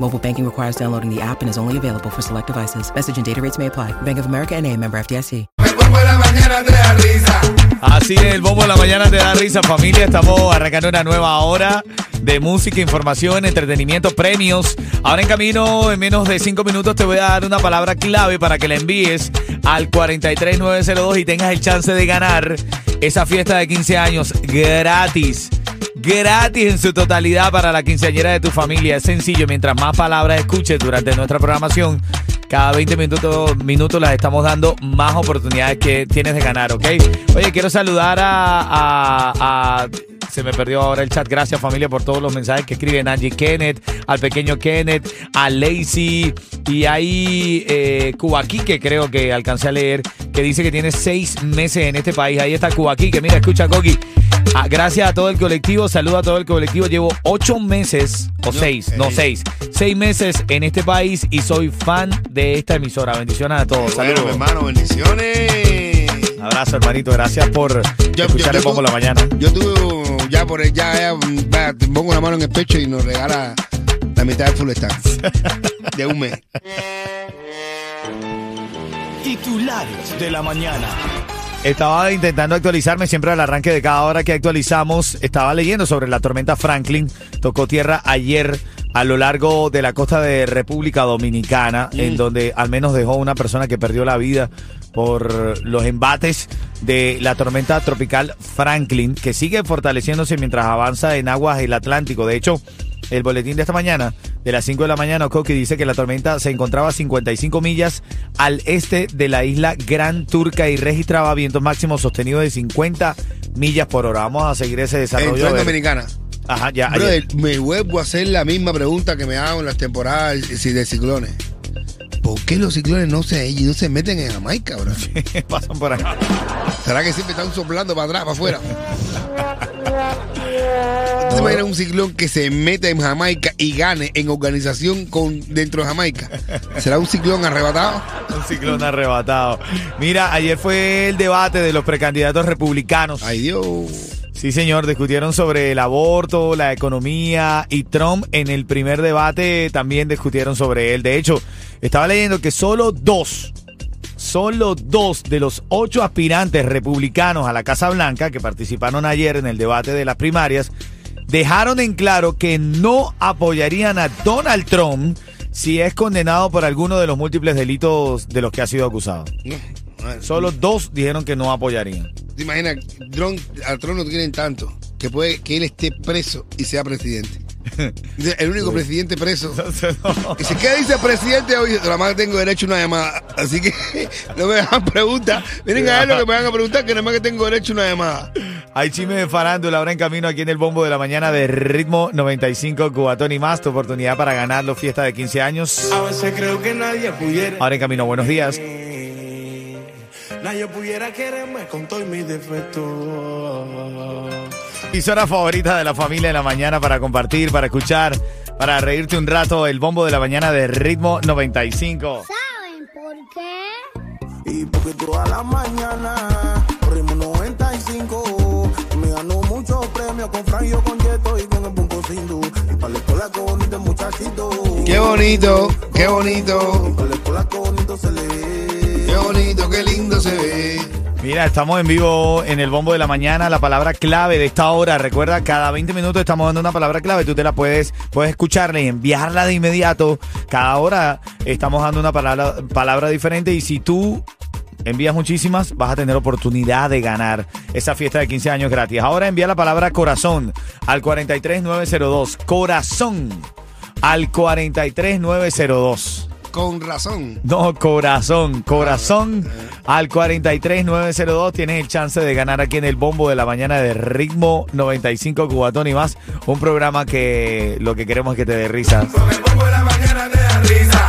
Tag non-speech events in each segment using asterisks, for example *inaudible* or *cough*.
Mobile banking requires downloading the app and is only available for select devices. Message and data rates may apply. Bank of America and a member FDIC. Así es, el bombo de la mañana te da risa, familia. Estamos arrancando una nueva hora de música, información, entretenimiento, premios. Ahora en camino, en menos de cinco minutos, te voy a dar una palabra clave para que la envíes al 43902 y tengas el chance de ganar esa fiesta de 15 años gratis. Gratis en su totalidad para la quinceañera de tu familia. Es sencillo, mientras más palabras escuches durante nuestra programación, cada 20 minutos, minutos las estamos dando más oportunidades que tienes de ganar, ¿ok? Oye, quiero saludar a, se me perdió ahora el chat. Gracias familia por todos los mensajes que escriben Angie Kenneth, al pequeño Kenneth, a Lacey y ahí eh, Cubaquique creo que alcancé a leer que dice que tiene seis meses en este país. Ahí está Cubaquique. Mira, escucha Coqui. Ah, gracias a todo el colectivo, saludo a todo el colectivo. Llevo ocho meses, o seis, no seis, seis meses en este país y soy fan de esta emisora. Bendiciones a todos. Bueno, Saludos. hermano, bendiciones. Abrazo, hermanito. Gracias por escuchar el bombo la mañana. Yo tuve, ya por ya, ya, va, te pongo la mano en el pecho y nos regala la mitad del full stack *laughs* de un mes. Titulares de la mañana. Estaba intentando actualizarme siempre al arranque de cada hora que actualizamos. Estaba leyendo sobre la tormenta Franklin. Tocó tierra ayer a lo largo de la costa de República Dominicana, en donde al menos dejó una persona que perdió la vida por los embates de la tormenta tropical Franklin, que sigue fortaleciéndose mientras avanza en aguas del Atlántico. De hecho, el boletín de esta mañana, de las 5 de la mañana, Coqui dice que la tormenta se encontraba a 55 millas al este de la isla Gran Turca y registraba vientos máximos sostenidos de 50 millas por hora. Vamos a seguir ese desarrollo. En. Dominicana. Ajá, ya. Brother, me vuelvo a hacer la misma pregunta que me hago en las temporadas de ciclones. ¿Por qué los ciclones no se, no se meten en Jamaica, bro? *laughs* Pasan por acá. ¿Será que siempre están soplando para atrás, para afuera? *laughs* ¿Tú imaginas un ciclón que se meta en Jamaica y gane en organización con dentro de Jamaica? ¿Será un ciclón arrebatado? Un ciclón arrebatado. Mira, ayer fue el debate de los precandidatos republicanos. Ay, Dios. Sí, señor, discutieron sobre el aborto, la economía y Trump en el primer debate también discutieron sobre él. De hecho, estaba leyendo que solo dos, solo dos de los ocho aspirantes republicanos a la Casa Blanca que participaron ayer en el debate de las primarias dejaron en claro que no apoyarían a Donald Trump si es condenado por alguno de los múltiples delitos de los que ha sido acusado. No, madre. Solo dos dijeron que no apoyarían. ¿Te imaginas? Tron, a Trump no quieren tanto que puede que él esté preso y sea presidente. Dice, El único presidente preso. *laughs* Dice, ¿qué dice el presidente hoy? Nada más tengo derecho a una llamada. Así que *laughs* no me hagan preguntas. Miren a ver lo que me van a preguntar, que nada más que tengo derecho a una llamada. Hay chisme de farándula ahora en camino aquí en el bombo de la mañana de Ritmo 95 Cubatón y más. Tu oportunidad para ganar la fiesta de 15 años. A veces creo que nadie pudiera. Ahora en camino, buenos días. Nadie pudiera quererme con todos mis defectos. Emisora favorita de la familia de la mañana para compartir, para escuchar, para reírte un rato. El bombo de la mañana de Ritmo 95. ¿Saben por qué? Y porque toda la mañana corrimos 95. Me ganó muchos premios con Franjo, con Yeto y con el Punto Sindu. Y para la escuela con bonito muchachito. Qué bonito, qué bonito, Para la escuela con bonito se le ve. qué bonito, qué lindo se ve. Mira, estamos en vivo en el bombo de la mañana. La palabra clave de esta hora, recuerda, cada 20 minutos estamos dando una palabra clave. Tú te la puedes, puedes escucharla y enviarla de inmediato. Cada hora estamos dando una palabra, palabra diferente. Y si tú envías muchísimas, vas a tener oportunidad de ganar esa fiesta de 15 años gratis. Ahora envía la palabra corazón al 43902. Corazón al 43902. Con razón. No, corazón, corazón al 43902 tienes el chance de ganar aquí en el bombo de la mañana de Ritmo 95 Cubatón y más. Un programa que lo que queremos es que te dé risa.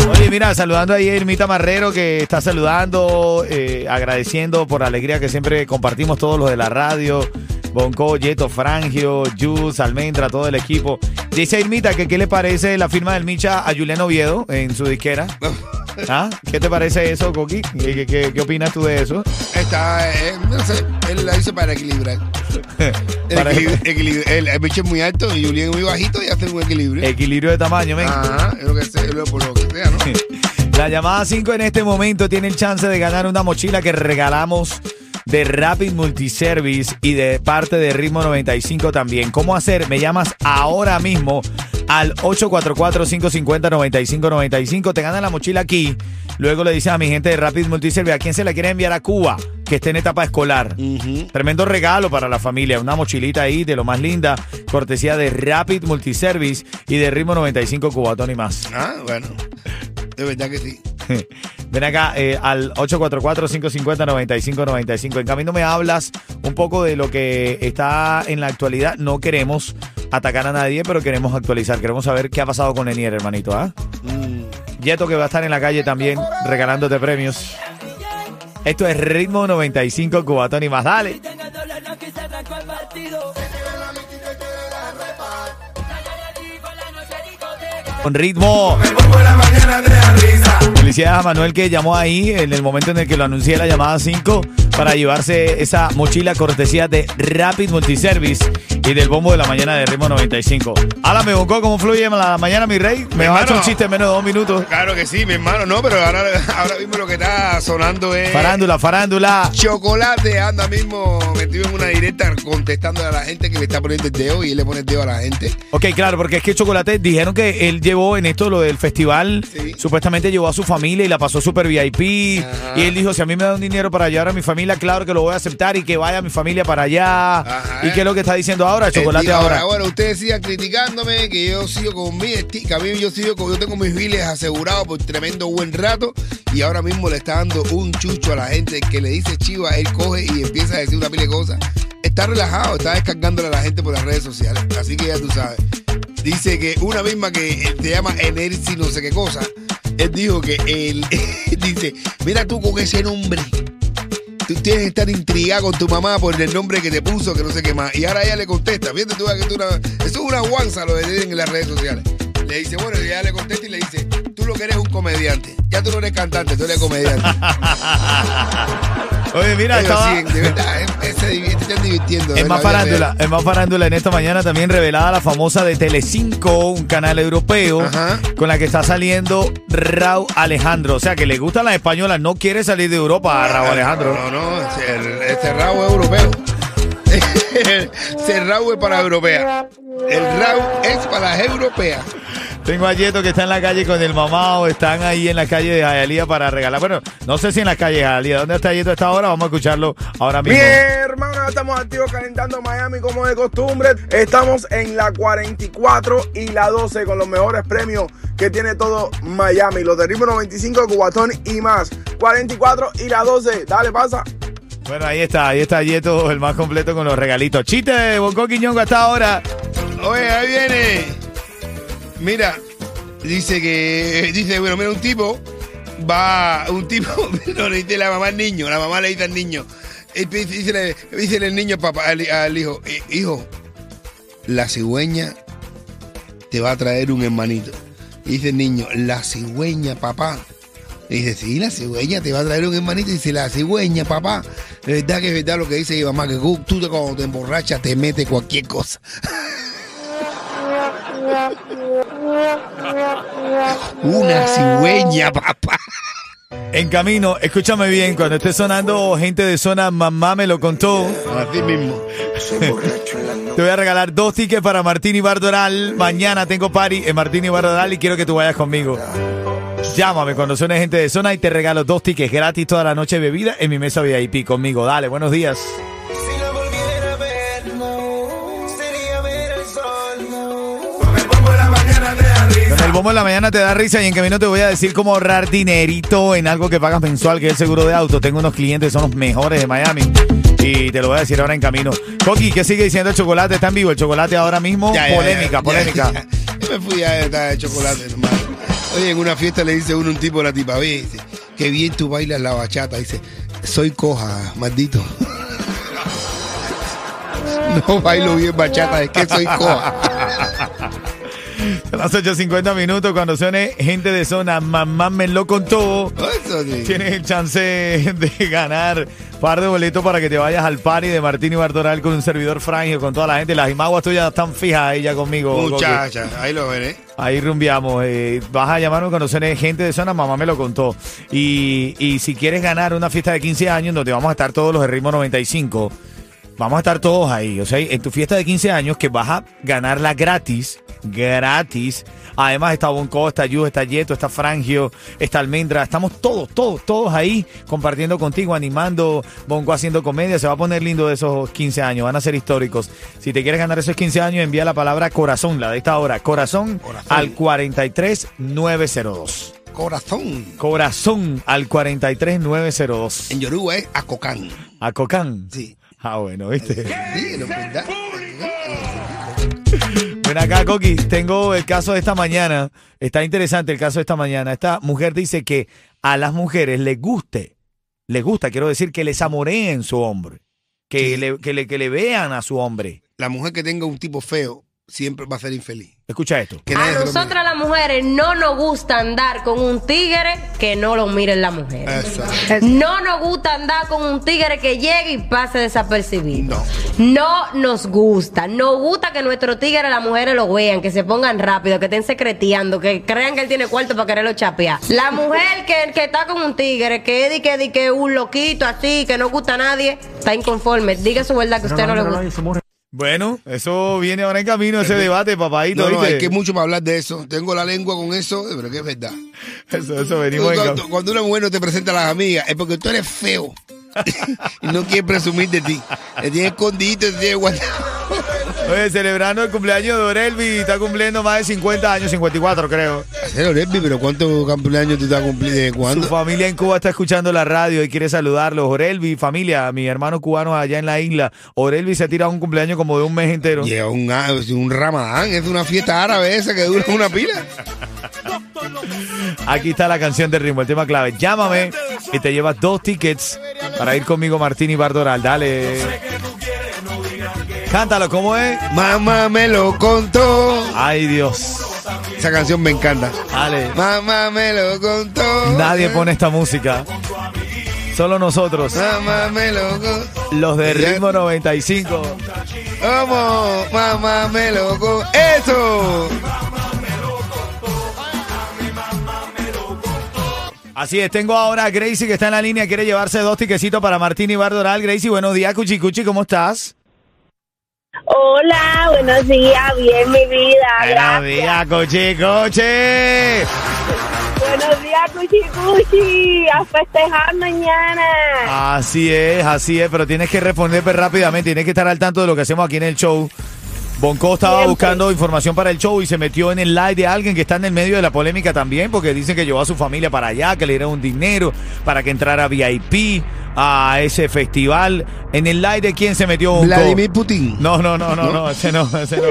Oye, mira, saludando ahí a Irmita Marrero que está saludando, eh, agradeciendo por la alegría que siempre compartimos todos los de la radio. Bonco, Yeto, Frangio, Jus, Almendra, todo el equipo. Dice Irmita que qué le parece la firma del Micha a Julián Oviedo en su disquera. ¿Ah? ¿Qué te parece eso, Coqui? ¿Qué, qué- qué- qué opinas tú de eso? Está, eh, no sé, él la hizo para equilibrar. *laughs* El, Para- equilibrio- equilibrio- el, el bicho es muy alto y Julián es muy bajito y hacen un equilibrio. Equilibrio de tamaño, men. Ajá, es lo que sé, es lo, por lo que sea, ¿no? *laughs* La llamada 5 en este momento tiene el chance de ganar una mochila que regalamos de Rapid Multiservice y de parte de Ritmo 95 también. ¿Cómo hacer? Me llamas ahora mismo al 844-550-9595. Te ganan la mochila aquí. Luego le dices a mi gente de Rapid Multiservice a quién se la quiere enviar a Cuba, que esté en etapa escolar. Tremendo regalo para la familia. Una mochilita ahí de lo más linda. Cortesía de Rapid Multiservice y de Ritmo 95 Cubatón y más. Ah, bueno. De verdad que sí. *laughs* Ven acá eh, al 844-550-9595. En camino me hablas un poco de lo que está en la actualidad. No queremos atacar a nadie, pero queremos actualizar. Queremos saber qué ha pasado con Enier, hermanito. ¿ah? Yeto que va a estar en la calle también regalándote premios. Esto es Ritmo 95 Cubatón y más. Dale. Con ritmo. Felicidades a Manuel que llamó ahí en el momento en el que lo anuncié la llamada 5 para llevarse esa mochila cortesía de Rapid Multiservice y del bombo de la mañana de Ritmo 95. Háblame, Bonco, ¿cómo fluye la mañana, mi rey? Me a echar un chiste en menos de dos minutos. Claro que sí, mi hermano, no, pero ahora, ahora mismo lo que está sonando es. Farándula, farándula. Chocolate anda mismo metido en una directa contestando a la gente que le está poniendo el dedo y él le pone el dedo a la gente. Ok, claro, porque es que Chocolate dijeron que él llevó en esto lo del festival, Sí. supuestamente llevó a su familia y la pasó super VIP. Ajá. Y él dijo, si a mí me dan dinero para llevar a mi familia, claro que lo voy a aceptar y que vaya mi familia para allá. Ajá. ¿Y qué es lo que está diciendo ahora, Él Chocolate dijo, ahora? Bueno, ustedes sigan criticándome, que yo sigo con mi que a mí yo sigo con, yo tengo mis biles asegurados por tremendo buen rato y ahora mismo le está dando un chucho a la gente que le dice chiva, él coge y empieza a decir una pila de cosas. Está relajado, está descargándole a la gente por las redes sociales, así que ya tú sabes. Dice que una misma que eh, se llama Energy no sé qué cosa, él dijo que él *laughs* dice, mira tú con ese nombre. Tú tienes que estar intrigado con tu mamá por el nombre que te puso, que no sé qué más. Y ahora ella le contesta. Fíjate tú, que tú una- eso es una guanza lo que tienen en las redes sociales. Le dice, bueno, y ella le contesta y le dice, tú lo que eres un comediante. Ya tú no eres cantante, tú eres comediante. Oye, mira, Pero estaba... sí, de verdad, eh, se divierte, están divirtiendo. Es más farándula, es más farándula en esta mañana también revelada la famosa de Telecinco, un canal europeo, Ajá. con la que está saliendo Raúl Alejandro. O sea, que le gustan las españolas, no quiere salir de Europa a Raúl Alejandro. No, no, no, el cerrado es europeo. *laughs* El cerrado es para europea. El RAU es para las europeas. Tengo a Yeto que está en la calle con el mamá están ahí en la calle de Jayalía para regalar. Bueno, no sé si en la calle de Jayalía. ¿Dónde está Yeto a esta hora? Vamos a escucharlo ahora Mi mismo. hermano, ya estamos activos calentando Miami como de costumbre. Estamos en la 44 y la 12 con los mejores premios que tiene todo Miami. Los de Ritmo 95, Cubatón y más. 44 y la 12. Dale, pasa. Bueno, ahí está, ahí está Yeto, el más completo con los regalitos. Chiste de Bonco Quiñongo hasta ahora. Oye, ahí viene. Mira, dice que. *laughs* Dice, bueno, mira, un tipo va. Un tipo. *laughs* No le dice la mamá al niño. La mamá le dice al niño. Dice, dice, el niño papá, al, hijo: "Eh, Hijo, la cigüeña te va a traer un hermanito. Dice el niño: La cigüeña, papá. Dice, sí, la cigüeña te va a traer un hermanito. Dice, la cigüeña, papá. De verdad que es verdad lo que dice mi mamá, que tú cuando te emborrachas te metes cualquier cosa. *laughs* Una cigüeña, papá. En camino, escúchame bien, cuando esté sonando gente de zona, mamá me lo contó. Así mismo. Te voy a regalar dos tickets para Martín y Bardoral. Mañana tengo party en Martín y Bardoral y quiero que tú vayas conmigo. Llámame cuando suene gente de zona y te regalo dos tickets gratis toda la noche de bebida en mi mesa VIP conmigo. Dale, buenos días. Bombo en la mañana te da risa y en camino te voy a decir cómo ahorrar dinerito en algo que pagas mensual, que es el seguro de auto. Tengo unos clientes, son los mejores de Miami. Y te lo voy a decir ahora en camino. Coqui, ¿qué sigue diciendo el chocolate? Está en vivo el chocolate ahora mismo. Ya, ya, polémica, ya, polémica. *laughs* Yo me fui a estar de chocolate, hermano. Oye, en una fiesta le dice uno un tipo a la tipa, ve, dice, qué bien tú bailas la bachata. Dice, soy coja, maldito. *laughs* No bailo bien bachata, es que soy coja. *laughs* *laughs* Son las 8.50 minutos cuando suene gente de zona. Mamá me lo contó. Tienes el chance de ganar par de boletos para que te vayas al party de Martín y Bartoral con un servidor frangio, con toda la gente. Las imaguas tuyas están fijas ahí ya conmigo. Coqui. Muchacha, ahí lo veré. Ahí rumbiamos. eh, vas a llamarme cuando suene gente de zona, mamá me lo contó. Y, y si quieres ganar una fiesta de 15 años donde vamos a estar todos los de ritmo 95, vamos a estar todos ahí. O sea, en tu fiesta de 15 años que vas a ganarla gratis, gratis. Además está Bonco, está Yu, está Yeto, está Frangio, está Almendra. Estamos todos, todos, todos ahí compartiendo contigo, animando, Bonco haciendo comedia. Se va a poner lindo de esos 15 años, van a ser históricos. Si te quieres ganar esos 15 años, envía la palabra corazón, la de esta hora. Corazón, Corazón. al 43902. Corazón. Corazón al 43902. En Yoruba es Acocán. A Cocán. Sí. Ah, bueno, ¿viste? Sí, no verdad. Ven acá, Coqui. Tengo el caso de esta mañana. Está interesante el caso de esta mañana. Esta mujer dice que a las mujeres les guste, les gusta, quiero decir, que les amoreen su hombre. Que, Sí. le, que, le, que le vean a su hombre. La mujer que tenga un tipo feo siempre va a ser infeliz. Escucha esto. Que A nosotras las mujeres no nos gusta andar con un tigre que no lo miren la mujer. mire. Exacto. No nos gusta andar con un tigre que llegue y pase desapercibido. No. No nos gusta. Nos gusta que nuestro tigre las mujeres lo vean, que se pongan rápido, que estén secreteando, que crean que él tiene cuarto para quererlo chapear. La mujer que, que está con un tigre, que es que, que un loquito así, que no gusta a nadie, está inconforme. Diga su verdad que a usted no, le gusta. Bueno, eso viene ahora en camino, ese debate, papadito. No, no, ¿viste? hay que mucho para hablar de eso. Tengo la lengua con eso, pero que es verdad. Eso, eso venimos en Cuando, cuando una mujer no te presenta a las amigas, es porque tú eres feo. *laughs* y no quiere presumir de ti. Te tiene escondido, te tiene guardado. Oye, celebrando el cumpleaños de Orelvi, está cumpliendo más de 50 años, 54 creo. Lesbi, pero ¿cuántos cumpleaños tú estás cumpliendo? ¿De Su cuándo? familia en Cuba está escuchando la radio y quiere saludarlos. Orelvi, familia, mi hermano cubano allá en la isla. Orelvi se ha tirado un cumpleaños como de un mes entero. Un, ah, un ramadán, es una fiesta árabe esa que dura una pila. Aquí está la canción de ritmo, el tema clave. Llámame y te llevas dos tickets para ir conmigo, Martín y Bardoral. Dale. Cántalo, ¿cómo es? Mamá me lo contó. Ay, Dios. Esa canción me encanta. Dale. Mamá me lo contó. Nadie pone esta música. Solo nosotros, Mamá me lo contó. los de ritmo 95. ¿Cómo? Mamá me lo contó. ¡Eso! Así es, tengo ahora a Gracie que está en la línea, quiere llevarse dos tiquecitos para Martín y Bardoral. Gracie, buenos días, Cuchi Cuchi, ¿cómo estás? Hola, buenos días, bien mi vida. Buenos días, Cuchi Cuchi. Buenos días, Cuchi Cuchi. A festejar mañana. Así es, así es, pero tienes que responder pues, rápidamente, tienes que estar al tanto de lo que hacemos aquí en el show. Bonco estaba Siempre. buscando información para el show y se metió en el live de alguien que está en el medio de la polémica también, porque dicen que llevó a su familia para allá, que le dieron un dinero para que entrara VIP a ese festival. ¿En el live de quién se metió Bonco? Vladimir Putin. No, no, no, no, no, ese no, ese no.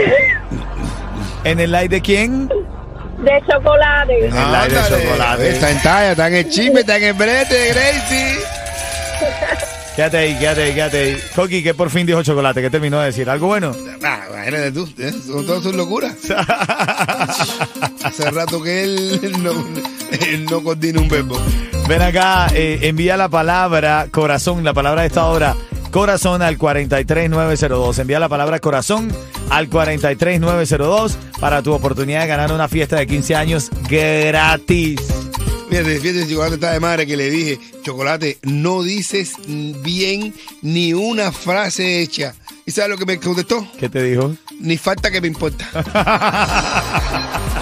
¿En el live de quién? De chocolate. En el live de Ándale. chocolate. Está en talla, está en el chisme, está en el brete, Gracie. Quédate ahí, quédate ahí, quédate ahí. Coqui, que por fin dijo chocolate, ¿qué terminó de decir? ¿Algo bueno? Ah, imagínate tú, ¿eh? son todas sus locuras. *laughs* Hace rato que él no, él no coordina un verbo. Ven acá, eh, envía la palabra corazón, la palabra de esta hora, corazón al 43902. Envía la palabra corazón al 43902 para tu oportunidad de ganar una fiesta de 15 años gratis. Fíjate, fíjate, chocolate está de madre que le dije, chocolate, no dices bien ni una frase hecha. ¿Y sabes lo que me contestó? ¿Qué te dijo? Ni falta que me importa. *laughs*